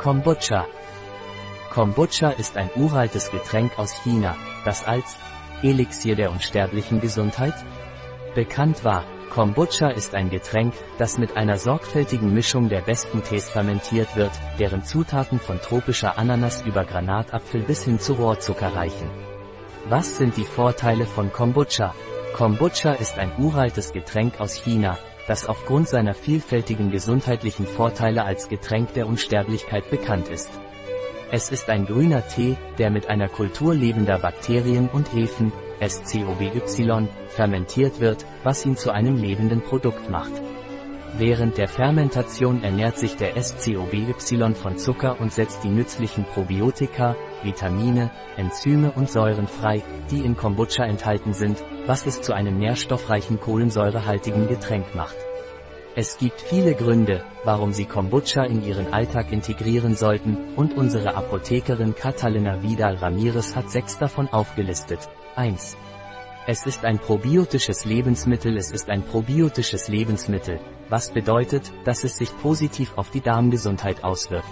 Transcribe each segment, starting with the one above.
Kombucha. Kombucha ist ein uraltes Getränk aus China, das als Elixier der unsterblichen Gesundheit bekannt war. Kombucha ist ein Getränk, das mit einer sorgfältigen Mischung der besten Tees fermentiert wird, deren Zutaten von tropischer Ananas über Granatapfel bis hin zu Rohrzucker reichen. Was sind die Vorteile von Kombucha? Kombucha ist ein uraltes Getränk aus China, das aufgrund seiner vielfältigen gesundheitlichen Vorteile als Getränk der Unsterblichkeit bekannt ist. Es ist ein grüner Tee, der mit einer Kultur lebender Bakterien und Hefen, SCOBY, fermentiert wird, was ihn zu einem lebenden Produkt macht. Während der Fermentation ernährt sich der SCOBY von Zucker und setzt die nützlichen Probiotika, Vitamine, Enzyme und Säuren frei, die in Kombucha enthalten sind, was es zu einem nährstoffreichen kohlensäurehaltigen Getränk macht. Es gibt viele Gründe, warum Sie Kombucha in Ihren Alltag integrieren sollten, und unsere Apothekerin Catalina Vidal Ramirez hat sechs davon aufgelistet. 1. Es ist ein probiotisches Lebensmittel Es ist ein probiotisches Lebensmittel, was bedeutet, dass es sich positiv auf die Darmgesundheit auswirkt.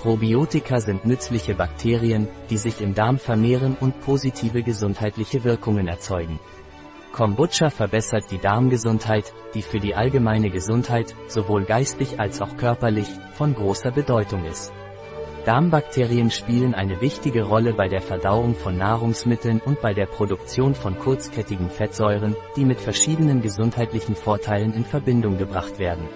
Probiotika sind nützliche Bakterien, die sich im Darm vermehren und positive gesundheitliche Wirkungen erzeugen. Kombucha verbessert die Darmgesundheit, die für die allgemeine Gesundheit, sowohl geistig als auch körperlich, von großer Bedeutung ist. Darmbakterien spielen eine wichtige Rolle bei der Verdauung von Nahrungsmitteln und bei der Produktion von kurzkettigen Fettsäuren, die mit verschiedenen gesundheitlichen Vorteilen in Verbindung gebracht werden.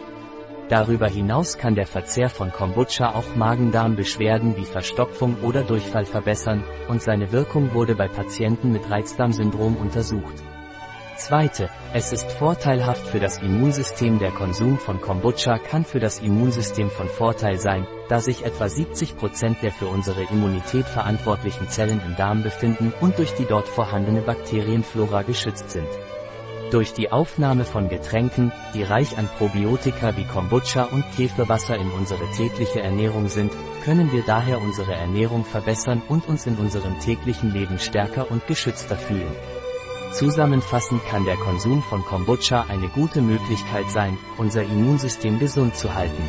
Darüber hinaus kann der Verzehr von Kombucha auch Magen-Darm-Beschwerden wie Verstopfung oder Durchfall verbessern, und seine Wirkung wurde bei Patienten mit Reizdarmsyndrom untersucht. Zweite, es ist vorteilhaft für das Immunsystem Der Konsum von Kombucha kann für das Immunsystem von Vorteil sein, da sich etwa 70% der für unsere Immunität verantwortlichen Zellen im Darm befinden und durch die dort vorhandene Bakterienflora geschützt sind. Durch die Aufnahme von Getränken, die reich an Probiotika wie Kombucha und Käferwasser in unsere tägliche Ernährung sind, können wir daher unsere Ernährung verbessern und uns in unserem täglichen Leben stärker und geschützter fühlen. Zusammenfassend kann der Konsum von Kombucha eine gute Möglichkeit sein, unser Immunsystem gesund zu halten.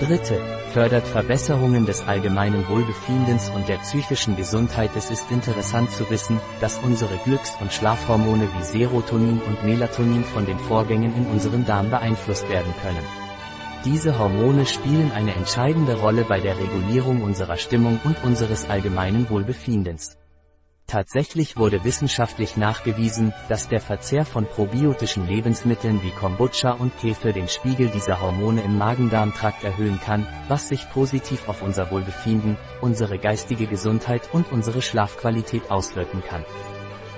Dritte, fördert Verbesserungen des allgemeinen Wohlbefindens und der psychischen Gesundheit. Es ist interessant zu wissen, dass unsere Glücks- und Schlafhormone wie Serotonin und Melatonin von den Vorgängen in unserem Darm beeinflusst werden können. Diese Hormone spielen eine entscheidende Rolle bei der Regulierung unserer Stimmung und unseres allgemeinen Wohlbefindens. Tatsächlich wurde wissenschaftlich nachgewiesen, dass der Verzehr von probiotischen Lebensmitteln wie Kombucha und Kefir den Spiegel dieser Hormone im Magen-Darm-Trakt erhöhen kann, was sich positiv auf unser Wohlbefinden, unsere geistige Gesundheit und unsere Schlafqualität auswirken kann.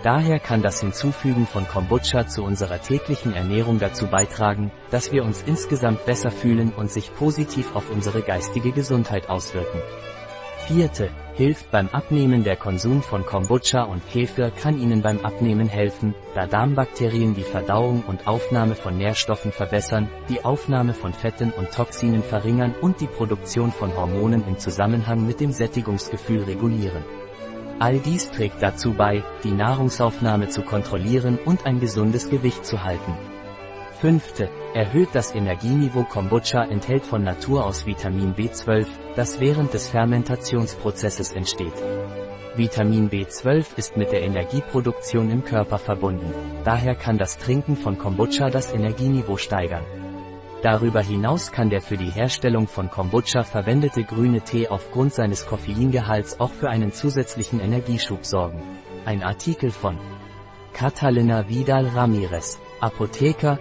Daher kann das Hinzufügen von Kombucha zu unserer täglichen Ernährung dazu beitragen, dass wir uns insgesamt besser fühlen und sich positiv auf unsere geistige Gesundheit auswirken. Vierte, hilft beim Abnehmen der Konsum von Kombucha und Kefir kann Ihnen beim Abnehmen helfen, da Darmbakterien die Verdauung und Aufnahme von Nährstoffen verbessern, die Aufnahme von Fetten und Toxinen verringern und die Produktion von Hormonen im Zusammenhang mit dem Sättigungsgefühl regulieren. All dies trägt dazu bei, die Nahrungsaufnahme zu kontrollieren und ein gesundes Gewicht zu halten. Fünfte, erhöht das Energieniveau Kombucha enthält von Natur aus Vitamin B12, das während des Fermentationsprozesses entsteht. Vitamin B12 ist mit der Energieproduktion im Körper verbunden. Daher kann das Trinken von Kombucha das Energieniveau steigern. Darüber hinaus kann der für die Herstellung von Kombucha verwendete grüne Tee aufgrund seines Koffeingehalts auch für einen zusätzlichen Energieschub sorgen. Ein Artikel von Catalina Vidal Ramirez, Apotheker,